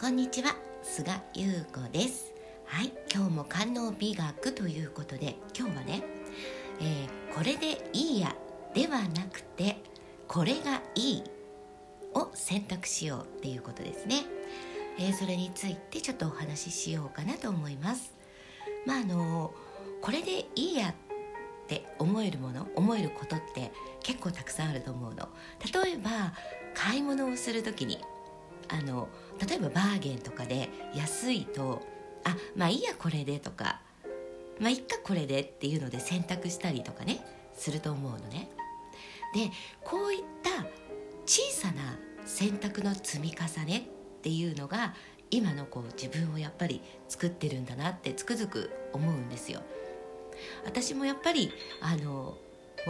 こんにちは菅優子です。はい今日も官能美学ということで今日はね、えー、これでいいやではなくてこれがいいを選択しようっていうことですね、えー、それについてちょっとお話ししようかなと思います。まああのこれでいいやって思えるもの思えることって結構たくさんあると思うの。例えば買い物をする時にあの例えばバーゲンとかで安いとあまあいいやこれでとかまあいっかこれでっていうので選択したりとかねすると思うのね。でこういった小さな選択の積み重ねっていうのが今のこう自分をやっぱり作ってるんだなってつくづく思うんですよ。私もやっぱりあの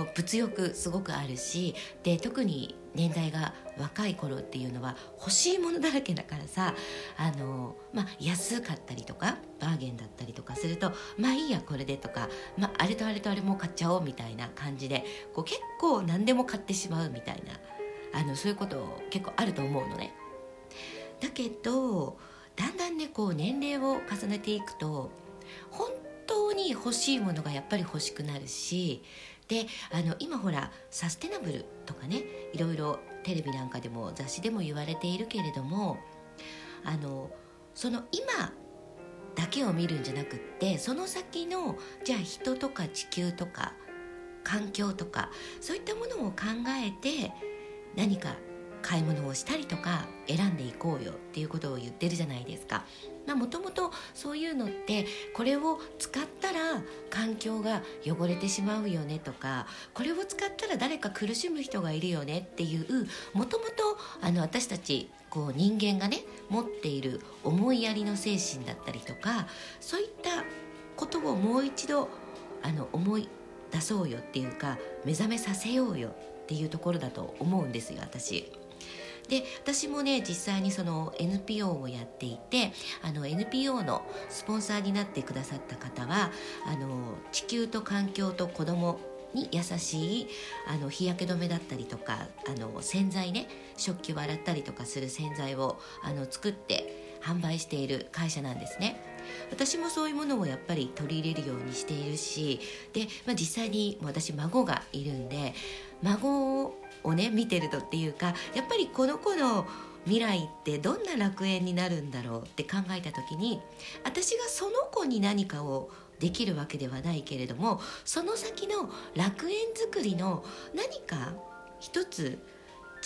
う物欲すごくあるしで特に年代が若い頃っていうのは欲しいものだらけだからさあの、まあ、安かったりとかバーゲンだったりとかするとまあいいやこれでとか、まあ、あれとあれとあれも買っちゃおうみたいな感じでこう結構何でも買ってしまうみたいなあのそういうこと結構あると思うのね。だけどだんだんねこう年齢を重ねていくと本当に欲しいものがやっぱり欲しくなるしであの今ほらサステナブルとかねいろいろテレビなんかでも雑誌でも言われているけれどもあのその今だけを見るんじゃなくってその先のじゃあ人とか地球とか環境とかそういったものを考えて何か買い物をしたりとか選んでいこうよっていうことを言ってるじゃないですか。もともとそういうのってこれを使ったら環境が汚れてしまうよねとかこれを使ったら誰か苦しむ人がいるよねっていうもともと私たちこう人間がね持っている思いやりの精神だったりとかそういったことをもう一度あの思い出そうよっていうか目覚めさせようよっていうところだと思うんですよ私。で私もね実際にその NPO をやっていてあの NPO のスポンサーになってくださった方はあの地球と環境と子供に優しいあの日焼け止めだったりとかあの洗剤ね食器を洗ったりとかする洗剤をあの作って販売している会社なんですね。私もそういうものをやっぱり取り入れるようにしているしで、まあ、実際に私孫がいるんで孫をね見てるとっていうかやっぱりこの子の未来ってどんな楽園になるんだろうって考えた時に私がその子に何かをできるわけではないけれどもその先の楽園作りの何か一つ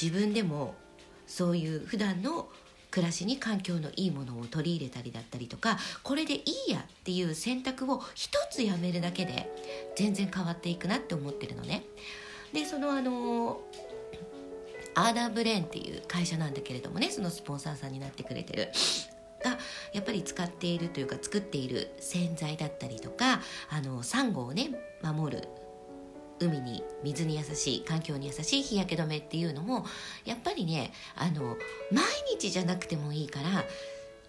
自分でもそういう普段の暮らしに環境のいいものを取り入れたりだったりとかこれでいいやっていう選択を一つやめるだけで全然変わっていくなって思ってるのね。でそのあのアーダーブレーンっていう会社なんだけれどもねそのスポンサーさんになってくれてる。がやっぱり使っているというか作っている洗剤だったりとかあのサンゴをね守る海に水に優しい環境に優しい日焼け止めっていうのもやっぱりねあの毎日じゃなくてもいいから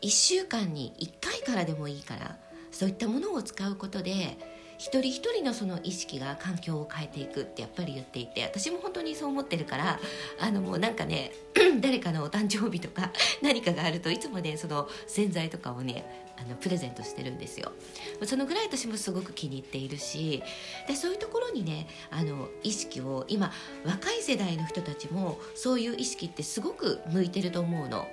1週間に1回からでもいいからそういったものを使うことで一人一人のその意識が環境を変えていくってやっぱり言っていて私も本当にそう思ってるからあのもうなんかね 誰かのお誕生日とか 何かがあるといつもねその洗剤とかをねあのプレゼントしてるんですよ。そのぐらい私もすごく気に入っているしでそういうところにねあの意識を今若い世代の人たちもそういう意識ってすごく向いてると思うの。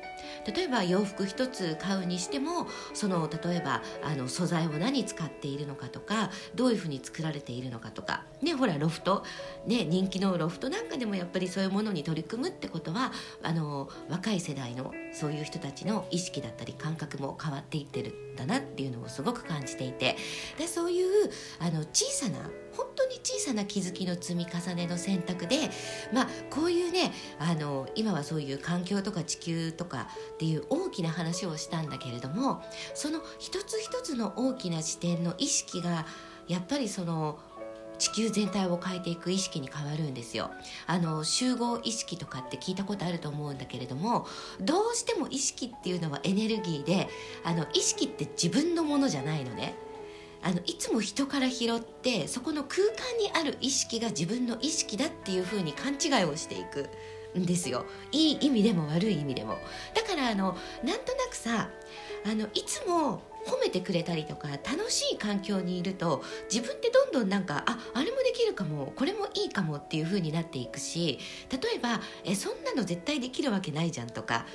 例えば洋服一つ買うにしてもその例えばあの素材を何使っているのかとかどういうふうに作られているのかとかねほらロフト、ね、人気のロフトなんかでもやっぱりそういうものに取り組むってことはあの若い世代のそういう人たちの意識だったり感覚も変わっていってるだなっていうのをすごく感じていてでそういうあの小さな本当に小さな気づきの積み重ねの選択で、まあ、こういうねあの今はそういう環境とか地球とかっていう大きな話をしたんだけれどもその一つ一つの大きな視点の意識がやっぱりその地球全体を変えていく意識に変わるんですよ。あの集合意識とかって聞いたことあると思うんだけれどもどうしても意識っていうのはエネルギーであの意識って自分のものじゃないのね。あのいつも人から拾ってそこの空間にある意識が自分の意識だっていうふうに勘違いをしていくんですよ。いい意味でも悪い意味でも。だからあのなんとなくさあのいつも褒めてくれたりとか楽しい環境にいると自分ってどんどんなんかああれもできるかもこれもいいかもっていう風になっていくし例えばえそんなの絶対できるわけないじゃんとか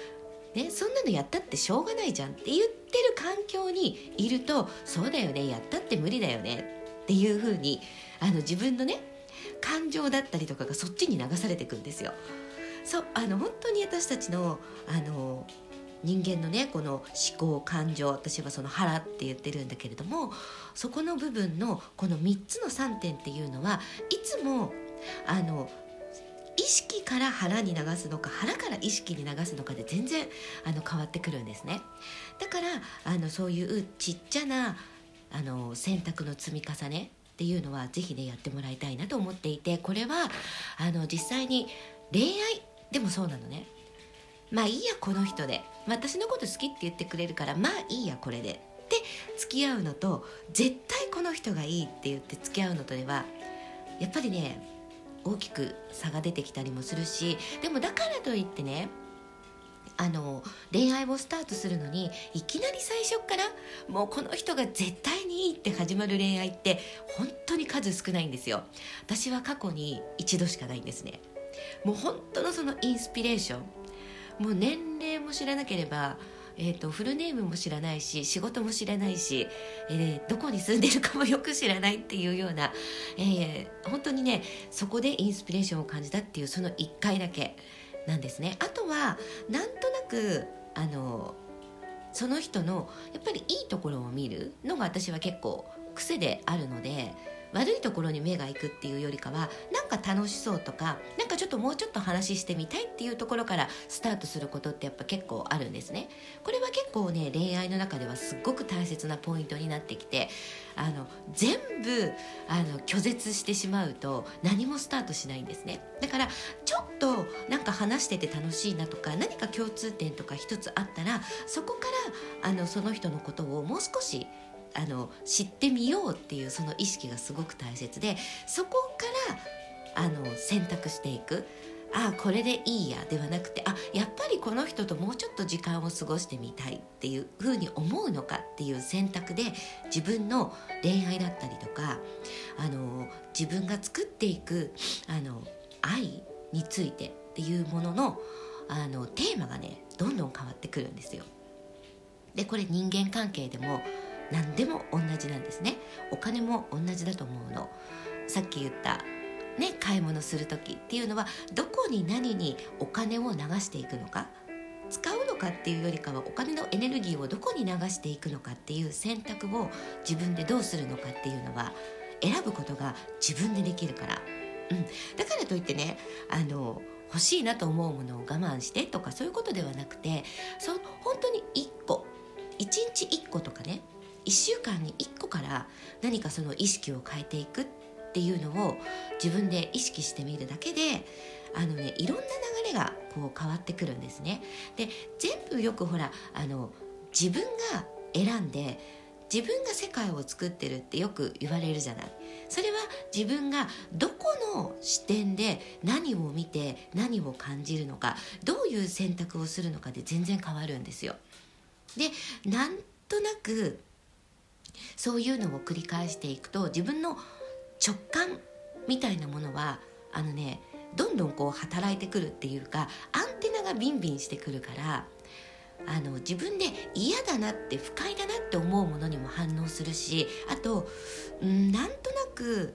ね、そんなのやったってしょうがないじゃんって言ってる環境にいるとそうだよねやったって無理だよねっていう風にあの自分のね感情だったりとかがそっちに流されていくんですよ。そうあの本当に私たちのあの人間のねこの思考感情私はその腹って言ってるんだけれどもそこの部分のこの3つの3点っていうのはいつもあの意識から腹に流すのか腹から意識に流すのかで全然あの変わってくるんですね。だからあのそういうちっちゃなあの選択の積み重ねっていうのは是非ねやってもらいたいなと思っていてこれはあの実際に恋愛でもそうなのね。まあいいやこの人で。私のこと好きって言ってくれるからまあいいやこれで。って付き合うのと絶対この人がいいって言って付き合うのとではやっぱりね大きく差が出てきたりもするしでもだからといってねあの恋愛をスタートするのにいきなり最初からもうこの人が絶対にいいって始まる恋愛って本当に数少ないんですよ。私は過去に一度しかないんですね。もう本当のそのインスピレーション。もう年齢も知らなければえーと、フルネームも知らないし仕事も知らないし、えー、どこに住んでるかもよく知らないっていうような、えー、本当にねそこでインスピレーションを感じたっていうその1回だけなんですね。あとはなんとなくあのその人のやっぱりいいところを見るのが私は結構癖であるので。悪いところに目が行くっていうよりかはなんか楽しそうとかなんかちょっともうちょっと話してみたいっていうところからスタートすることってやっぱ結構あるんですね。これは結構ね恋愛の中ではすっごく大切なポイントになってきてあの全部あの拒絶してしまうと何もスタートしないんですね。だからちょっとなんか話してて楽しいなとか何か共通点とか一つあったらそこからあのその人のことをもう少しあの知ってみようっていうその意識がすごく大切でそこからあの選択していくああこれでいいやではなくてあやっぱりこの人ともうちょっと時間を過ごしてみたいっていうふうに思うのかっていう選択で自分の恋愛だったりとかあの自分が作っていくあの愛についてっていうもののあのテーマがねどんどん変わってくるんですよ。でこれ人間関係でも何でも同じなんですね。お金も同じだと思うの。さっき言ったね買い物する時っていうのはどこに何にお金を流していくのか使うのかっていうよりかはお金のエネルギーをどこに流していくのかっていう選択を自分でどうするのかっていうのは選ぶことが自分でできるから、うん、だからといってねあの欲しいなと思うものを我慢してとかそういうことではなくてそ1週間に1個から何かその意識を変えていくっていうのを自分で意識してみるだけであのねいろんな流れがこう変わってくるんですね。で全部よくほらあの自分が選んで自分が世界を作ってるってよく言われるじゃないそれは自分がどこの視点で何を見て何を感じるのかどういう選択をするのかで全然変わるんですよでなんとなくそういうのを繰り返していくと自分の直感みたいなものはあのねどんどんこう働いてくるっていうかアンテナがビンビンしてくるからあの自分で嫌だなって不快だなって思うものにも反応するしあとんなんとなく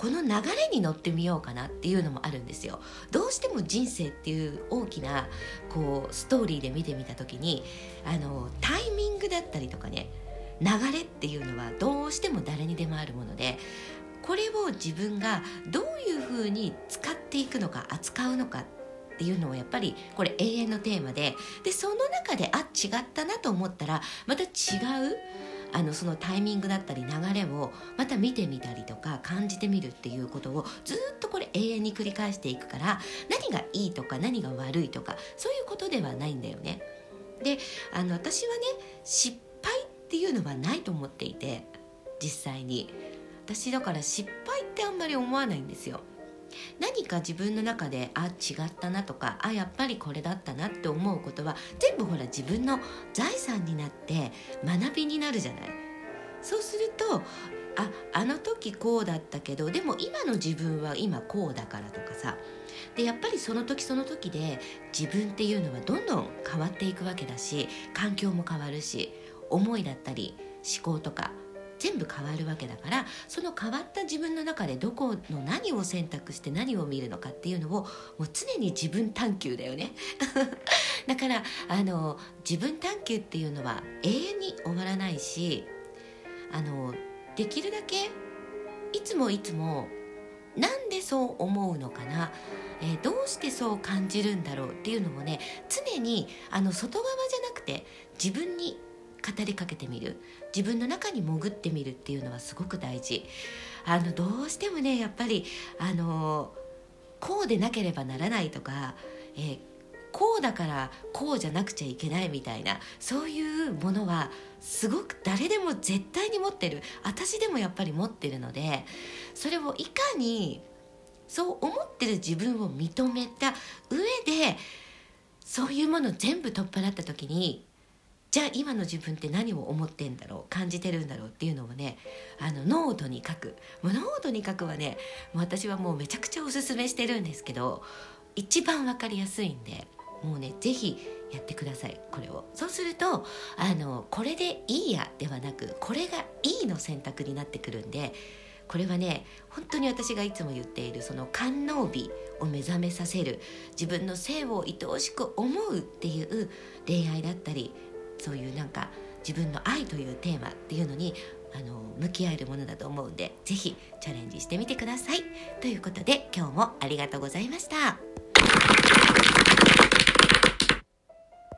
この流れに乗ってみようかなっていうのもあるんですよ。どうしても人生っていう大きなこうストーリーで見てみた時にあのタイミングだったりとかね流れっていうのはどうしても誰にでもあるものでこれを自分がどういうふうに使っていくのか扱うのかっていうのをやっぱりこれ永遠のテーマででその中であ違ったなと思ったらまた違うあのそのタイミングだったり流れをまた見てみたりとか感じてみるっていうことをずっとこれ永遠に繰り返していくから何がいいとか何が悪いとかそういうことではないんだよね。であの私はねっていうのはないと思っていて実際に。私だから失敗ってあんまり思わないんですよ。何か自分の中であ違ったなとかあやっぱりこれだったなって思うことは全部ほら自分の財産になって学びになるじゃない。そうするとああの時こうだったけどでも今の自分は今こうだからとかさ。でやっぱりその時その時で自分っていうのはどんどん変わっていくわけだし環境も変わるし思いだったり思考とか全部変わるわけだからその変わった自分の中でどこの何を選択して何を見るのかっていうのをもう常に自分探求だよね。だからあの自分探求っていうのは永遠に終わらないしあのできるだけいつもいつもなんでそう思うのかな、えー、どうしてそう感じるんだろうっていうのもね常にあの外側じゃなくて自分に語りかけてみる。自分の中に潜ってみるっていうのはすごく大事。あのどうしてもねやっぱりあのこうでなければならないとか、えー、こうだからこうじゃなくちゃいけないみたいなそういうものはすごく誰でも絶対に持ってる。私でもやっぱり持ってるのでそれをいかにそう思ってる自分を認めた上でそういうもの全部取っ払った時にじゃあ今の自分って何を思ってんだろう感じてるんだろうっていうのをねあのノートに書く。もうノートに書くはね私はもうめちゃくちゃおすすめしてるんですけど一番分かりやすいんでもうね是非やってくださいこれを。そうするとあのこれでいいやではなくこれがいいの選択になってくるんでこれはね本当に私がいつも言っているその観音美を目覚めさせる自分の性を愛おしく思うっていう恋愛だったりそういうなんか自分の愛というテーマっていうのにあの向き合えるものだと思うんで是非チャレンジしてみてください。ということで今日もありがとうございました。